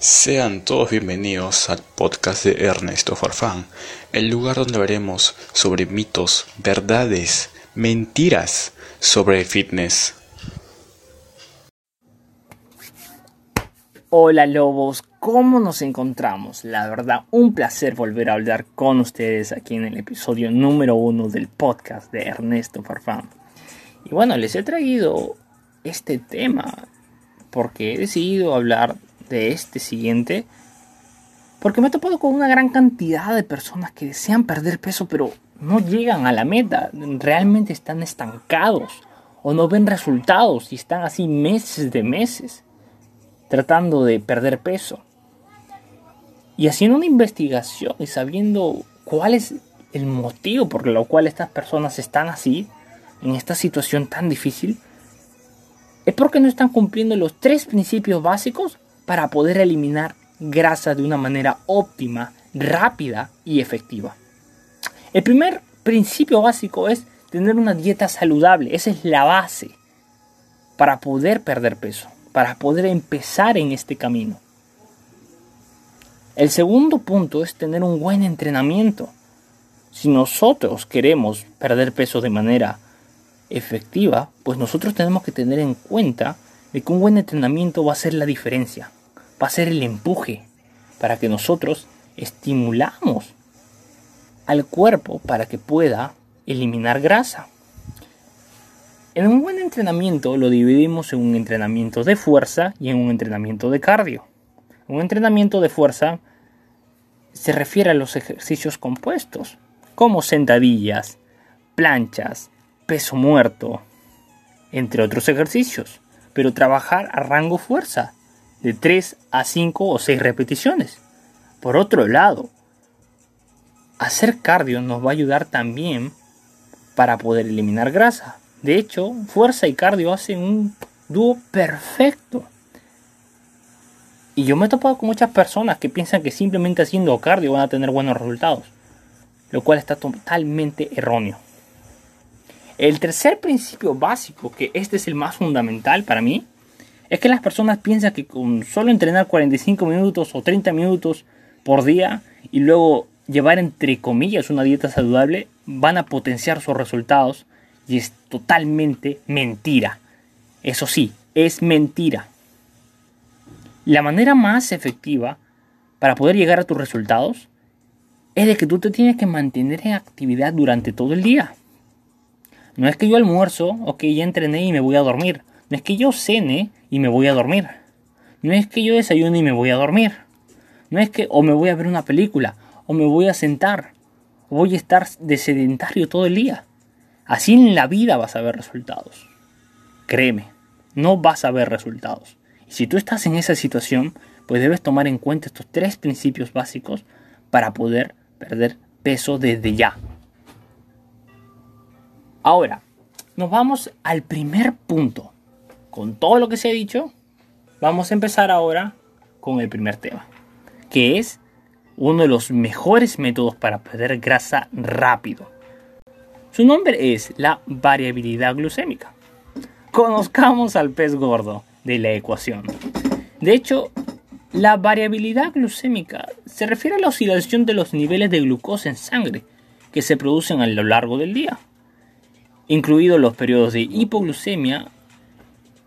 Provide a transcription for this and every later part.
Sean todos bienvenidos al podcast de Ernesto Farfán, el lugar donde veremos sobre mitos, verdades, mentiras sobre fitness. Hola lobos, ¿cómo nos encontramos? La verdad, un placer volver a hablar con ustedes aquí en el episodio número uno del podcast de Ernesto Farfán. Y bueno, les he traído este tema porque he decidido hablar de este siguiente porque me he topado con una gran cantidad de personas que desean perder peso pero no llegan a la meta, realmente están estancados o no ven resultados y están así meses de meses tratando de perder peso. Y haciendo una investigación y sabiendo cuál es el motivo por lo cual estas personas están así, en esta situación tan difícil, es porque no están cumpliendo los tres principios básicos para poder eliminar grasa de una manera óptima, rápida y efectiva. El primer principio básico es tener una dieta saludable. Esa es la base para poder perder peso, para poder empezar en este camino. El segundo punto es tener un buen entrenamiento. Si nosotros queremos perder peso de manera efectiva, pues nosotros tenemos que tener en cuenta de que un buen entrenamiento va a ser la diferencia, va a ser el empuje para que nosotros estimulamos al cuerpo para que pueda eliminar grasa. En un buen entrenamiento lo dividimos en un entrenamiento de fuerza y en un entrenamiento de cardio. Un entrenamiento de fuerza se refiere a los ejercicios compuestos, como sentadillas, planchas, peso muerto, entre otros ejercicios, pero trabajar a rango fuerza, de 3 a 5 o 6 repeticiones. Por otro lado, hacer cardio nos va a ayudar también para poder eliminar grasa. De hecho, fuerza y cardio hacen un dúo perfecto. Y yo me he topado con muchas personas que piensan que simplemente haciendo cardio van a tener buenos resultados, lo cual está totalmente erróneo. El tercer principio básico, que este es el más fundamental para mí, es que las personas piensan que con solo entrenar 45 minutos o 30 minutos por día y luego llevar entre comillas una dieta saludable van a potenciar sus resultados y es totalmente mentira. Eso sí, es mentira. La manera más efectiva para poder llegar a tus resultados es de que tú te tienes que mantener en actividad durante todo el día. No es que yo almuerzo, o que ya entrené y me voy a dormir. No es que yo cene y me voy a dormir. No es que yo desayune y me voy a dormir. No es que o me voy a ver una película, o me voy a sentar, o voy a estar de sedentario todo el día. Así en la vida vas a ver resultados. Créeme, no vas a ver resultados. Y si tú estás en esa situación, pues debes tomar en cuenta estos tres principios básicos para poder perder peso desde ya. Ahora, nos vamos al primer punto. Con todo lo que se ha dicho, vamos a empezar ahora con el primer tema, que es uno de los mejores métodos para perder grasa rápido. Su nombre es la variabilidad glucémica. Conozcamos al pez gordo de la ecuación. De hecho, la variabilidad glucémica se refiere a la oscilación de los niveles de glucosa en sangre que se producen a lo largo del día incluidos los periodos de hipoglucemia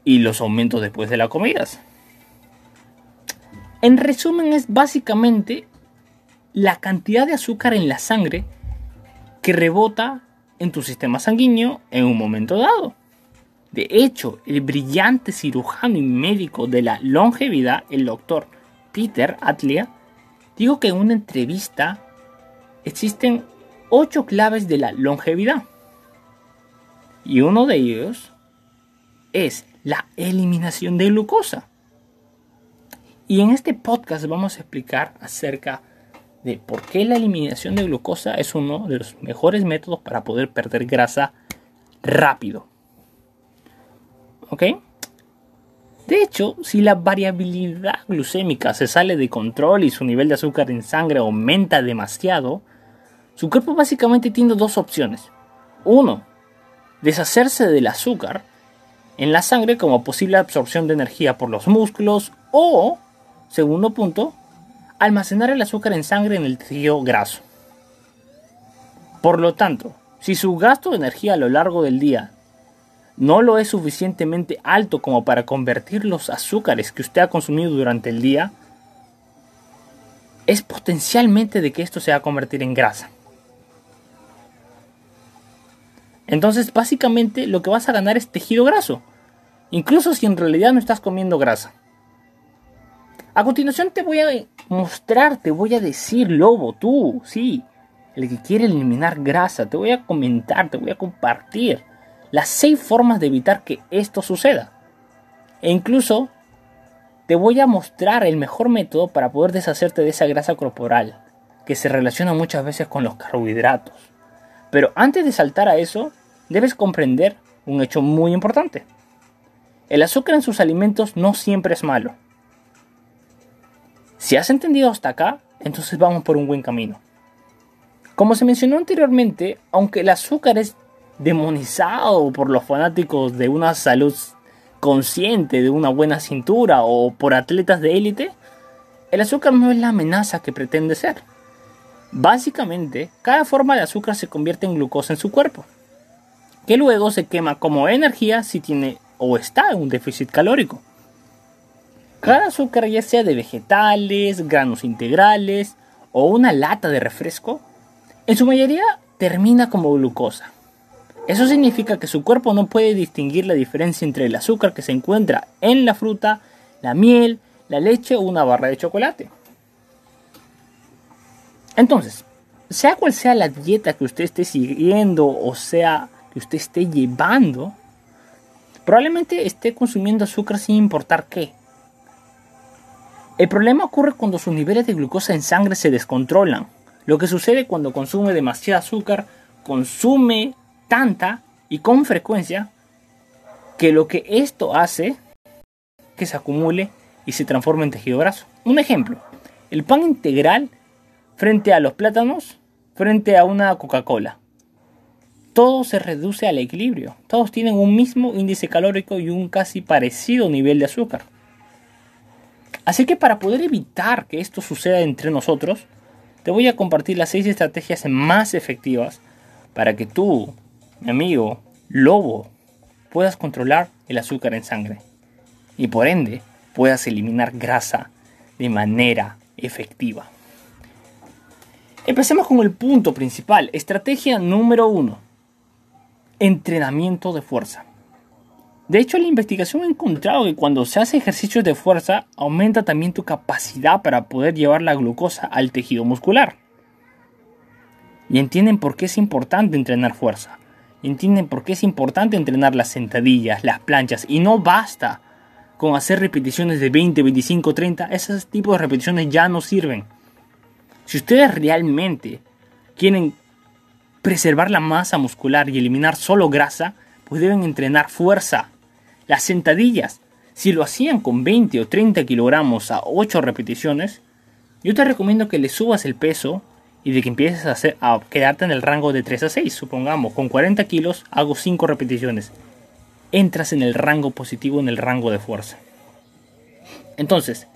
y los aumentos después de las comidas. En resumen es básicamente la cantidad de azúcar en la sangre que rebota en tu sistema sanguíneo en un momento dado. De hecho, el brillante cirujano y médico de la longevidad, el doctor Peter Atlia, dijo que en una entrevista existen ocho claves de la longevidad. Y uno de ellos es la eliminación de glucosa. Y en este podcast vamos a explicar acerca de por qué la eliminación de glucosa es uno de los mejores métodos para poder perder grasa rápido. ¿Ok? De hecho, si la variabilidad glucémica se sale de control y su nivel de azúcar en sangre aumenta demasiado, su cuerpo básicamente tiene dos opciones. Uno, deshacerse del azúcar en la sangre como posible absorción de energía por los músculos o segundo punto, almacenar el azúcar en sangre en el tejido graso. Por lo tanto, si su gasto de energía a lo largo del día no lo es suficientemente alto como para convertir los azúcares que usted ha consumido durante el día, es potencialmente de que esto se va a convertir en grasa. Entonces, básicamente lo que vas a ganar es tejido graso, incluso si en realidad no estás comiendo grasa. A continuación te voy a mostrar, te voy a decir, lobo, tú, sí, el que quiere eliminar grasa, te voy a comentar, te voy a compartir las seis formas de evitar que esto suceda. E incluso te voy a mostrar el mejor método para poder deshacerte de esa grasa corporal, que se relaciona muchas veces con los carbohidratos. Pero antes de saltar a eso, debes comprender un hecho muy importante. El azúcar en sus alimentos no siempre es malo. Si has entendido hasta acá, entonces vamos por un buen camino. Como se mencionó anteriormente, aunque el azúcar es demonizado por los fanáticos de una salud consciente, de una buena cintura o por atletas de élite, el azúcar no es la amenaza que pretende ser. Básicamente, cada forma de azúcar se convierte en glucosa en su cuerpo, que luego se quema como energía si tiene o está en un déficit calórico. Cada azúcar, ya sea de vegetales, granos integrales o una lata de refresco, en su mayoría termina como glucosa. Eso significa que su cuerpo no puede distinguir la diferencia entre el azúcar que se encuentra en la fruta, la miel, la leche o una barra de chocolate. Entonces, sea cual sea la dieta que usted esté siguiendo o sea que usted esté llevando, probablemente esté consumiendo azúcar sin importar qué. El problema ocurre cuando sus niveles de glucosa en sangre se descontrolan. Lo que sucede cuando consume demasiado azúcar, consume tanta y con frecuencia que lo que esto hace que se acumule y se transforme en tejido graso. Un ejemplo, el pan integral frente a los plátanos, frente a una Coca-Cola. Todo se reduce al equilibrio. Todos tienen un mismo índice calórico y un casi parecido nivel de azúcar. Así que para poder evitar que esto suceda entre nosotros, te voy a compartir las 6 estrategias más efectivas para que tú mi amigo, lobo, puedas controlar el azúcar en sangre y por ende puedas eliminar grasa de manera efectiva. Empecemos con el punto principal, estrategia número uno, entrenamiento de fuerza. De hecho, la investigación ha encontrado que cuando se hace ejercicios de fuerza, aumenta también tu capacidad para poder llevar la glucosa al tejido muscular. Y entienden por qué es importante entrenar fuerza entienden por qué es importante entrenar las sentadillas, las planchas y no basta con hacer repeticiones de 20, 25, 30. Esos tipos de repeticiones ya no sirven. Si ustedes realmente quieren preservar la masa muscular y eliminar solo grasa, pues deben entrenar fuerza. Las sentadillas, si lo hacían con 20 o 30 kilogramos a 8 repeticiones, yo te recomiendo que le subas el peso y de que empieces a, hacer, a quedarte en el rango de 3 a 6, supongamos, con 40 kilos hago 5 repeticiones. Entras en el rango positivo, en el rango de fuerza. Entonces,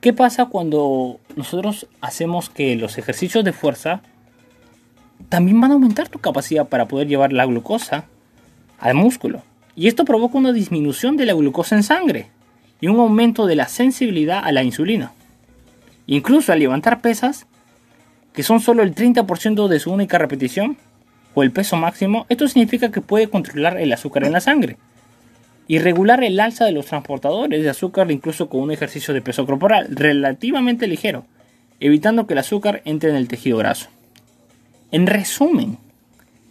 ¿qué pasa cuando nosotros hacemos que los ejercicios de fuerza también van a aumentar tu capacidad para poder llevar la glucosa al músculo? Y esto provoca una disminución de la glucosa en sangre y un aumento de la sensibilidad a la insulina. Incluso al levantar pesas, que son solo el 30% de su única repetición o el peso máximo, esto significa que puede controlar el azúcar en la sangre y regular el alza de los transportadores de azúcar incluso con un ejercicio de peso corporal relativamente ligero, evitando que el azúcar entre en el tejido graso. En resumen,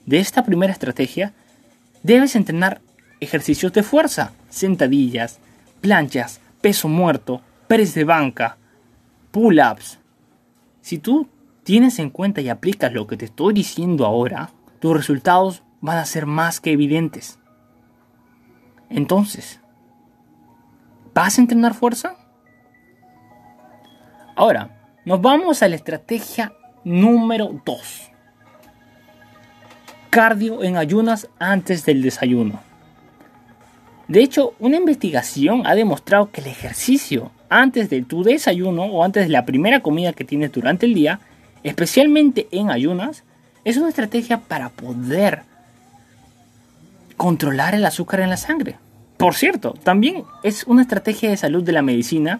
de esta primera estrategia, debes entrenar ejercicios de fuerza, sentadillas, planchas, peso muerto, press de banca, pull-ups. Si tú tienes en cuenta y aplicas lo que te estoy diciendo ahora, tus resultados van a ser más que evidentes. Entonces, ¿vas a entrenar fuerza? Ahora, nos vamos a la estrategia número 2. Cardio en ayunas antes del desayuno. De hecho, una investigación ha demostrado que el ejercicio antes de tu desayuno o antes de la primera comida que tienes durante el día, especialmente en ayunas, es una estrategia para poder controlar el azúcar en la sangre. Por cierto, también es una estrategia de salud de la medicina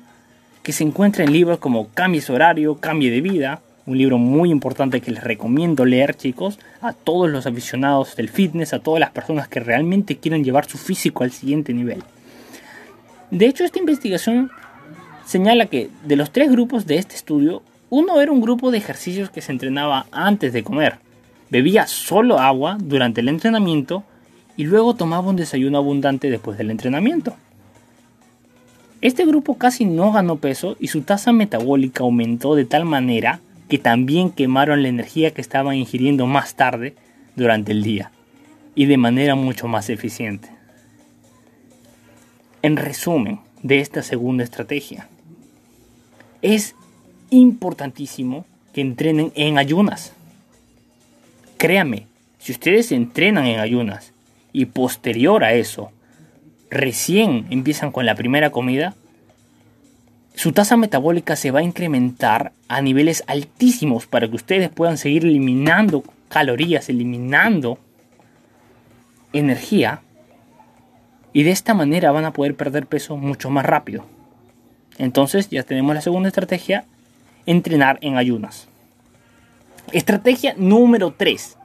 que se encuentra en libros como Cambie su horario, Cambie de vida, un libro muy importante que les recomiendo leer, chicos, a todos los aficionados del fitness, a todas las personas que realmente quieren llevar su físico al siguiente nivel. De hecho, esta investigación señala que de los tres grupos de este estudio, uno era un grupo de ejercicios que se entrenaba antes de comer, bebía solo agua durante el entrenamiento y luego tomaba un desayuno abundante después del entrenamiento. Este grupo casi no ganó peso y su tasa metabólica aumentó de tal manera que también quemaron la energía que estaban ingiriendo más tarde durante el día y de manera mucho más eficiente. En resumen de esta segunda estrategia, es importantísimo que entrenen en ayunas. Créame, si ustedes entrenan en ayunas y posterior a eso, recién empiezan con la primera comida, su tasa metabólica se va a incrementar a niveles altísimos para que ustedes puedan seguir eliminando calorías, eliminando energía y de esta manera van a poder perder peso mucho más rápido. Entonces ya tenemos la segunda estrategia, entrenar en ayunas. Estrategia número 3.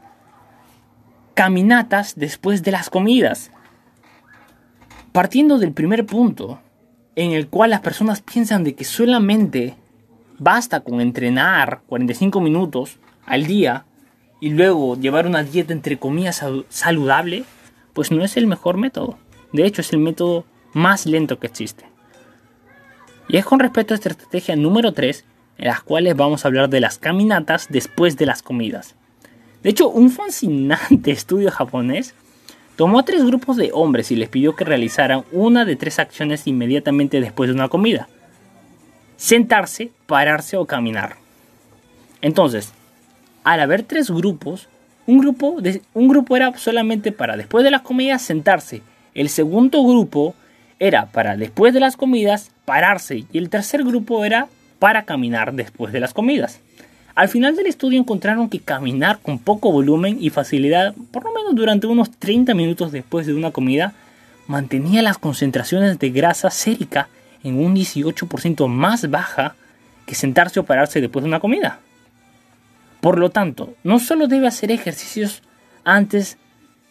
Caminatas después de las comidas. Partiendo del primer punto, en el cual las personas piensan de que solamente basta con entrenar 45 minutos al día y luego llevar una dieta entre comillas saludable, pues no es el mejor método. De hecho, es el método más lento que existe. Y es con respecto a esta estrategia número 3, en las cuales vamos a hablar de las caminatas después de las comidas. De hecho, un fascinante estudio japonés Tomó a tres grupos de hombres y les pidió que realizaran una de tres acciones inmediatamente después de una comida. Sentarse, pararse o caminar. Entonces, al haber tres grupos, un grupo, un grupo era solamente para después de las comidas sentarse, el segundo grupo era para después de las comidas pararse y el tercer grupo era para caminar después de las comidas. Al final del estudio encontraron que caminar con poco volumen y facilidad, por lo menos durante unos 30 minutos después de una comida, mantenía las concentraciones de grasa sérica en un 18% más baja que sentarse o pararse después de una comida. Por lo tanto, no solo debe hacer ejercicios antes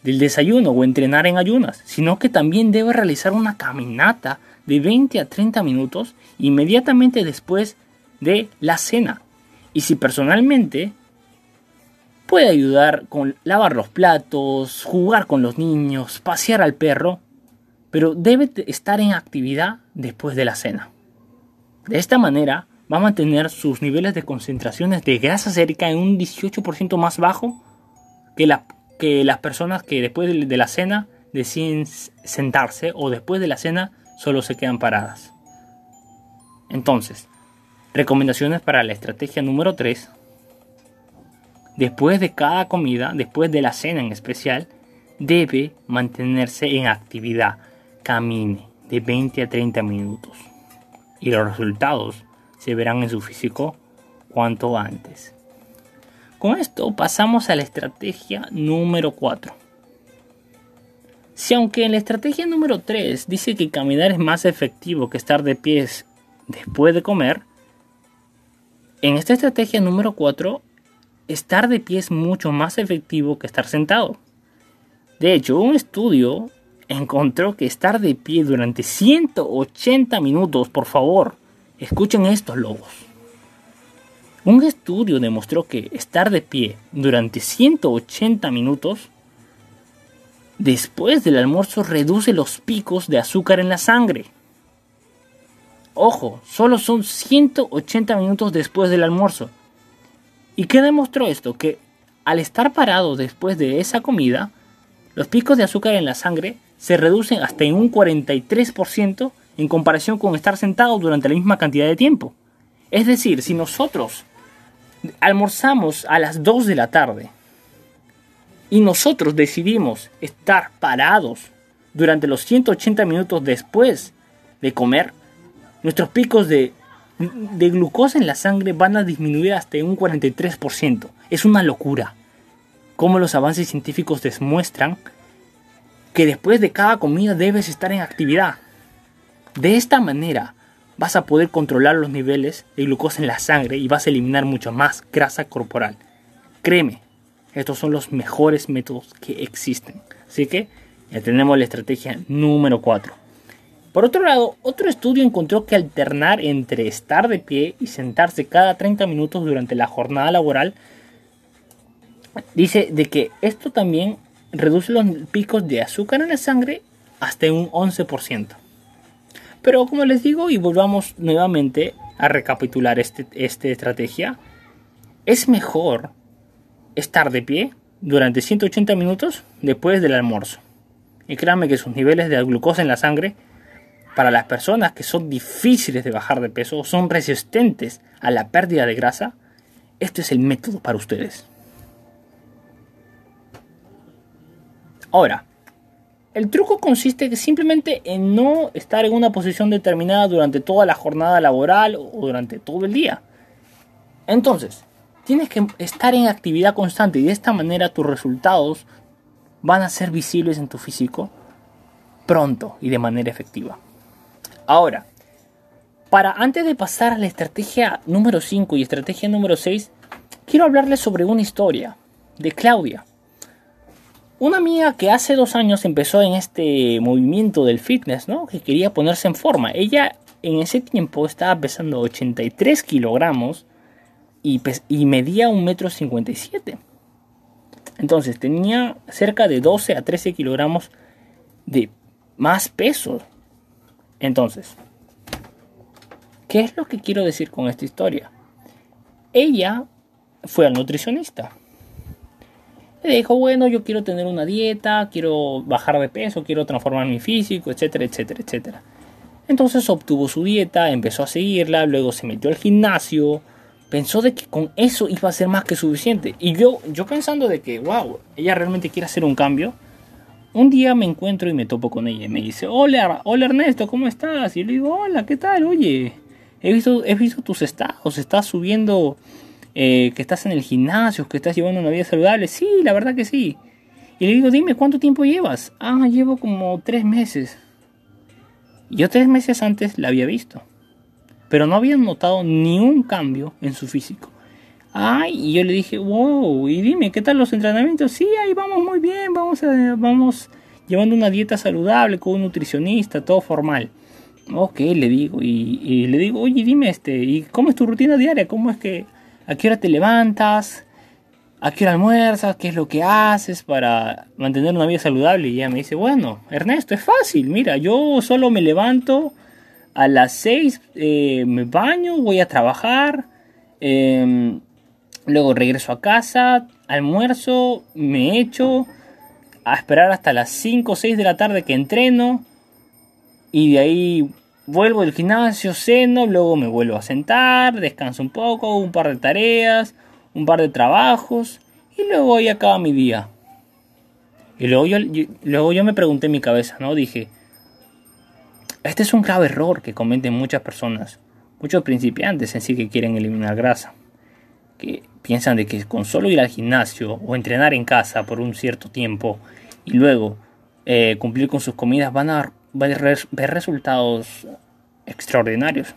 del desayuno o entrenar en ayunas, sino que también debe realizar una caminata de 20 a 30 minutos inmediatamente después de la cena y si personalmente puede ayudar con lavar los platos, jugar con los niños, pasear al perro, pero debe estar en actividad después de la cena. De esta manera va a mantener sus niveles de concentraciones de grasa sérica en un 18% más bajo que, que las personas que después de la cena deciden sentarse o después de la cena solo se quedan paradas. Entonces, Recomendaciones para la estrategia número 3. Después de cada comida, después de la cena en especial, debe mantenerse en actividad. Camine de 20 a 30 minutos. Y los resultados se verán en su físico cuanto antes. Con esto pasamos a la estrategia número 4. Si aunque en la estrategia número 3 dice que caminar es más efectivo que estar de pies después de comer, en esta estrategia número 4, estar de pie es mucho más efectivo que estar sentado. De hecho, un estudio encontró que estar de pie durante 180 minutos, por favor, escuchen estos lobos. Un estudio demostró que estar de pie durante 180 minutos después del almuerzo reduce los picos de azúcar en la sangre. Ojo, solo son 180 minutos después del almuerzo. ¿Y qué demostró esto? Que al estar parado después de esa comida, los picos de azúcar en la sangre se reducen hasta en un 43% en comparación con estar sentado durante la misma cantidad de tiempo. Es decir, si nosotros almorzamos a las 2 de la tarde y nosotros decidimos estar parados durante los 180 minutos después de comer, nuestros picos de, glucosa en la sangre van a disminuir hasta un 43%. Es una locura. Como los avances científicos demuestran que después de cada comida debes estar en actividad. De esta manera vas a poder controlar los niveles de glucosa en la sangre y vas a eliminar mucho más grasa corporal. Créeme, estos son los mejores métodos que existen. Así que ya tenemos la estrategia número 4. Por otro lado, otro estudio encontró que alternar entre estar de pie y sentarse cada 30 minutos durante la jornada laboral dice de que esto también reduce los picos de azúcar en la sangre hasta un 11%. Pero como les digo, y volvamos nuevamente a recapitular este, esta estrategia, es mejor estar de pie durante 180 minutos después del almuerzo. Y créanme que sus niveles de glucosa en la sangre para las personas que son difíciles de bajar de peso o son resistentes a la pérdida de grasa, este es el método para ustedes. Ahora, el truco consiste simplemente en no estar en una posición determinada durante toda la jornada laboral o durante todo el día. Entonces, tienes que estar en actividad constante y de esta manera tus resultados van a ser visibles en tu físico pronto y de manera efectiva. Ahora, para antes de pasar a la estrategia número 5 y estrategia número 6, quiero hablarles sobre una historia de Claudia. Una amiga que hace dos años empezó en este movimiento del fitness, ¿no? Que quería ponerse en forma. Ella en ese tiempo estaba pesando 83 kilogramos y, y medía un metro 57. Entonces tenía cerca de 12 a 13 kilogramos de más peso. Entonces, ¿qué es lo que quiero decir con esta historia? Ella fue al nutricionista le dijo, bueno, yo quiero tener una dieta, quiero bajar de peso, quiero transformar mi físico, etcétera, etcétera, etcétera. Entonces obtuvo su dieta, empezó a seguirla, luego se metió al gimnasio, pensó de que con eso iba a ser más que suficiente. Y yo, yo pensando de que, wow, ella realmente quiere hacer un cambio. Un día me encuentro y me topo con ella y me dice, hola, hola Ernesto, ¿cómo estás? Y le digo, hola, ¿qué tal? Oye, he visto, he visto tus estados, estás subiendo eh, que estás en el gimnasio, que estás llevando una vida saludable. Sí, la verdad que sí. Y le digo, dime, ¿cuánto tiempo llevas? Ah, llevo como tres meses. Yo tres meses antes la había visto. Pero no había notado ni un cambio en su físico. Ay, y yo le dije, wow, y dime, ¿qué tal los entrenamientos? Sí, ahí vamos muy bien, vamos, a, vamos llevando una dieta saludable con un nutricionista, todo formal. Ok, le digo, y, le digo, oye, dime, este, ¿y cómo es tu rutina diaria? ¿Cómo es que ¿A qué hora te levantas? ¿A qué hora almuerzas? ¿Qué es lo que haces para mantener una vida saludable? Y ella me dice, bueno, Ernesto, es fácil. Mira, yo solo me levanto a las 6, eh, me baño, voy a trabajar, em, luego regreso a casa, almuerzo, me echo, a esperar hasta las 5 o 6 de la tarde que entreno, y de ahí vuelvo del gimnasio, ceno, luego me vuelvo a sentar, descanso un poco, un par de tareas, un par de trabajos y luego ya acaba mi día. Y luego yo, luego yo me pregunté en mi cabeza, ¿no? Dije, este es un grave error que cometen muchas personas, muchos principiantes en sí que quieren eliminar grasa, que piensan de que con solo ir al gimnasio o entrenar en casa por un cierto tiempo y luego eh, cumplir con sus comidas van a ver, resultados extraordinarios.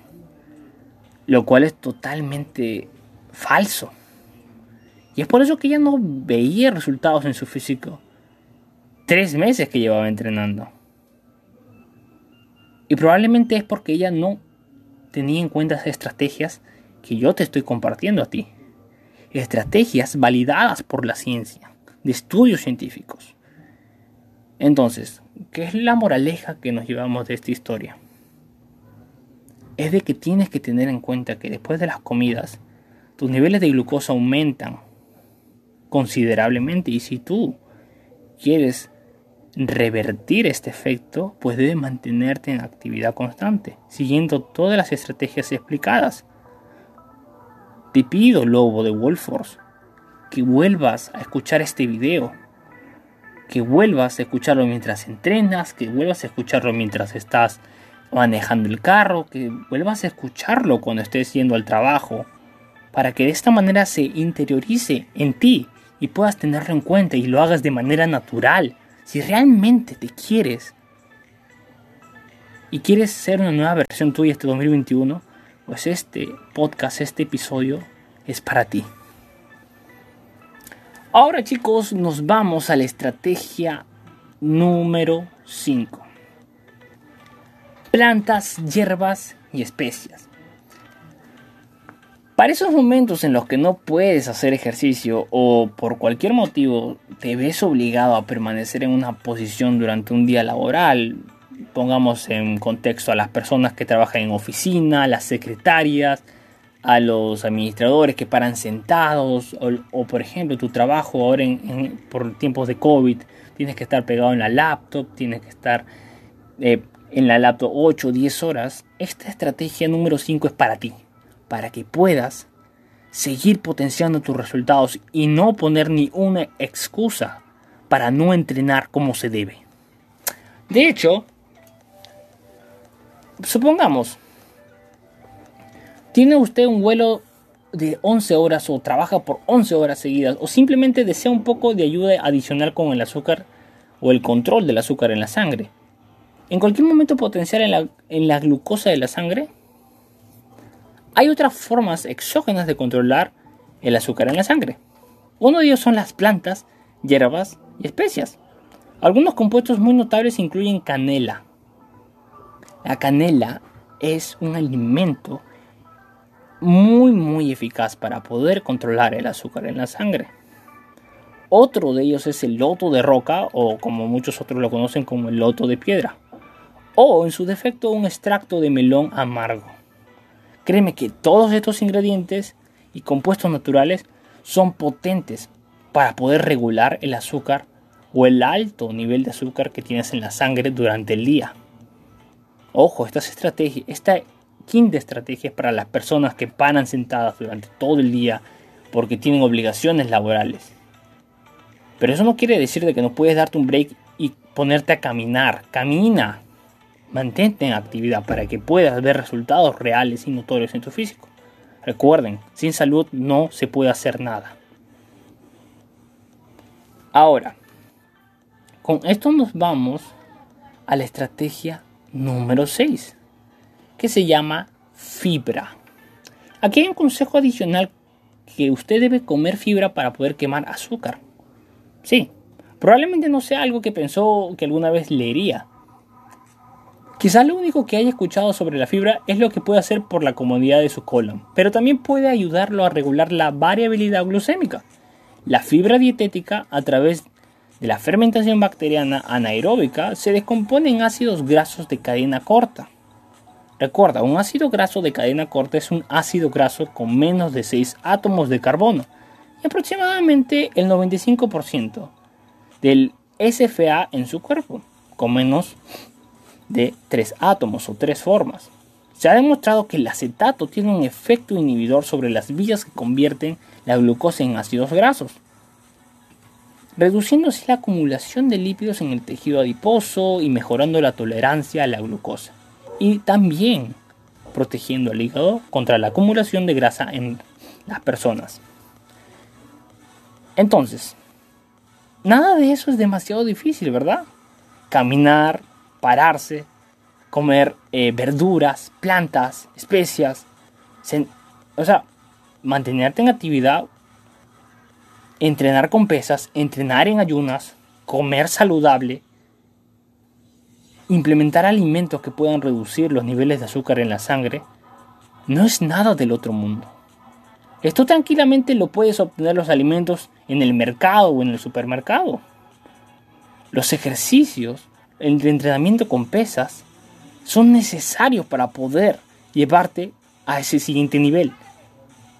Lo cual es totalmente falso. Y es por eso que ella no veía resultados en su físico. Tres meses que llevaba entrenando. Y probablemente es porque ella no tenía en cuenta esas estrategias que yo te estoy compartiendo a ti. Estrategias validadas por la ciencia, de estudios científicos. Entonces, ¿qué es la moraleja que nos llevamos de esta historia? Es de que tienes que tener en cuenta que después de las comidas, tus niveles de glucosa aumentan considerablemente y si tú quieres revertir este efecto, pues debes mantenerte en actividad constante, siguiendo todas las estrategias explicadas. Te pido, lobo de Wolfforce, que vuelvas a escuchar este video que vuelvas a escucharlo mientras entrenas, que vuelvas a escucharlo mientras estás manejando el carro, que vuelvas a escucharlo cuando estés yendo al trabajo, para que de esta manera se interiorice en ti y puedas tenerlo en cuenta y lo hagas de manera natural. Si realmente te quieres y quieres ser una nueva versión tuya este 2021, pues este podcast, este episodio es para ti. Ahora chicos, nos vamos a la estrategia número 5. Plantas, hierbas y especias. Para esos momentos en los que no puedes hacer ejercicio o por cualquier motivo te ves obligado a permanecer en una posición durante un día laboral, pongamos en contexto a las personas que trabajan en oficina, las secretarias, a los administradores que paran sentados o, por ejemplo tu trabajo ahora en, por tiempos de COVID tienes que estar pegado en la laptop, tienes que estar eh, en la laptop 8 o 10 horas, esta estrategia número 5 es para ti, para que puedas seguir potenciando tus resultados y no poner ni una excusa para no entrenar como se debe. De hecho, supongamos, ¿Tiene usted un vuelo de 11 horas o trabaja por 11 horas seguidas o simplemente desea un poco de ayuda adicional con el azúcar o el control del azúcar en la sangre? ¿En cualquier momento potenciar en la, en la glucosa de la sangre? Hay otras formas exógenas de controlar el azúcar en la sangre. Uno de ellos son las plantas, hierbas y especias. Algunos compuestos muy notables incluyen canela. La canela es un alimento muy muy eficaz para poder controlar el azúcar en la sangre. Otro de ellos es el loto de roca o como muchos otros lo conocen como el loto de piedra. O en su defecto un extracto de melón amargo. Créeme que todos estos ingredientes y compuestos naturales son potentes para poder regular el azúcar o el alto nivel de azúcar que tienes en la sangre durante el día. Ojo, estas estrategias, esta quinta estrategia es para las personas que paran sentadas durante todo el día porque tienen obligaciones laborales. Pero eso no quiere decir de que no puedes darte un break y ponerte a caminar. Camina. Mantente en actividad para que puedas ver resultados reales y notorios en tu físico. Recuerden, sin salud no se puede hacer nada. Ahora, con esto nos vamos a la estrategia número 6 que se llama fibra. Aquí hay un consejo adicional que usted debe comer fibra para poder quemar azúcar. Sí, probablemente no sea algo que pensó que alguna vez leería. Quizás lo único que haya escuchado sobre la fibra es lo que puede hacer por la comodidad de su colon, pero también puede ayudarlo a regular la variabilidad glucémica. La fibra dietética, a través de la fermentación bacteriana anaeróbica, se descompone en ácidos grasos de cadena corta. Recuerda, un ácido graso de cadena corta es un ácido graso con menos de 6 átomos de carbono y aproximadamente el 95% del SFA en su cuerpo, con menos de 3 átomos o 3 formas. Se ha demostrado que el acetato tiene un efecto inhibidor sobre las vías que convierten la glucosa en ácidos grasos, reduciendo así la acumulación de lípidos en el tejido adiposo y mejorando la tolerancia a la glucosa y también protegiendo al hígado contra la acumulación de grasa en las personas. Entonces, nada de eso es demasiado difícil, ¿verdad? Caminar, pararse, comer eh, verduras, plantas, especias, o sea, mantenerte en actividad, entrenar con pesas, entrenar en ayunas, comer saludable, implementar alimentos que puedan reducir los niveles de azúcar en la sangre no es nada del otro mundo. Esto tranquilamente lo puedes obtener los alimentos en el mercado o en el supermercado. Los ejercicios, el entrenamiento con pesas, son necesarios para poder llevarte a ese siguiente nivel.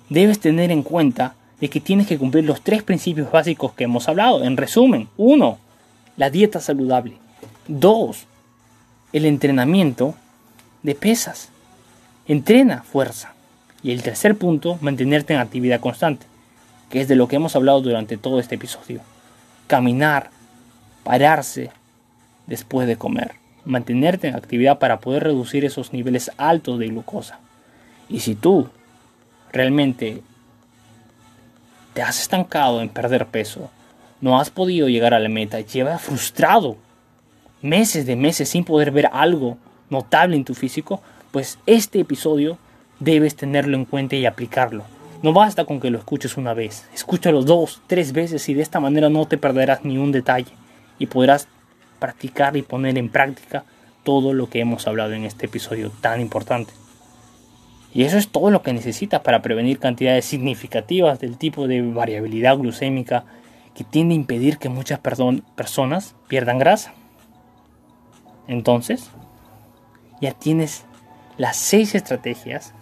Debes tener en cuenta de que tienes que cumplir los tres principios básicos que hemos hablado. En resumen, uno, la dieta saludable. Dos, el entrenamiento de pesas. Entrena fuerza. Y el tercer punto, mantenerte en actividad constante, que es de lo que hemos hablado durante todo este episodio. Caminar, pararse después de comer, mantenerte en actividad para poder reducir esos niveles altos de glucosa. Y si tú realmente te has estancado en perder peso, no has podido llegar a la meta, llevas frustrado meses de meses sin poder ver algo notable en tu físico, pues este episodio debes tenerlo en cuenta y aplicarlo. No basta con que lo escuches una vez, escúchalo dos, tres veces y de esta manera no te perderás ni un detalle y podrás practicar y poner en práctica todo lo que hemos hablado en este episodio tan importante. Y eso es todo lo que necesitas para prevenir cantidades significativas del tipo de variabilidad glucémica que tiende a impedir que muchas personas pierdan grasa. Entonces, ya tienes las seis estrategias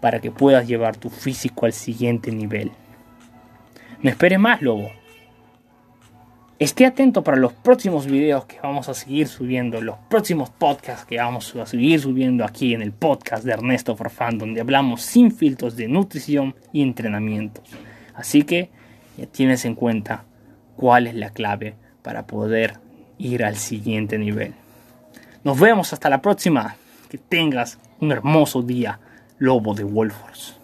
para que puedas llevar tu físico al siguiente nivel. No esperes más, lobo. Esté atento para los próximos videos que vamos a seguir subiendo, los próximos podcasts que vamos a seguir subiendo aquí en el podcast de Ernesto Forfán, donde hablamos sin filtros de nutrición y entrenamientos. Así que ya tienes en cuenta cuál es la clave para poder ir al siguiente nivel. Nos vemos hasta la próxima. Que tengas un hermoso día, lobo de Wolfors.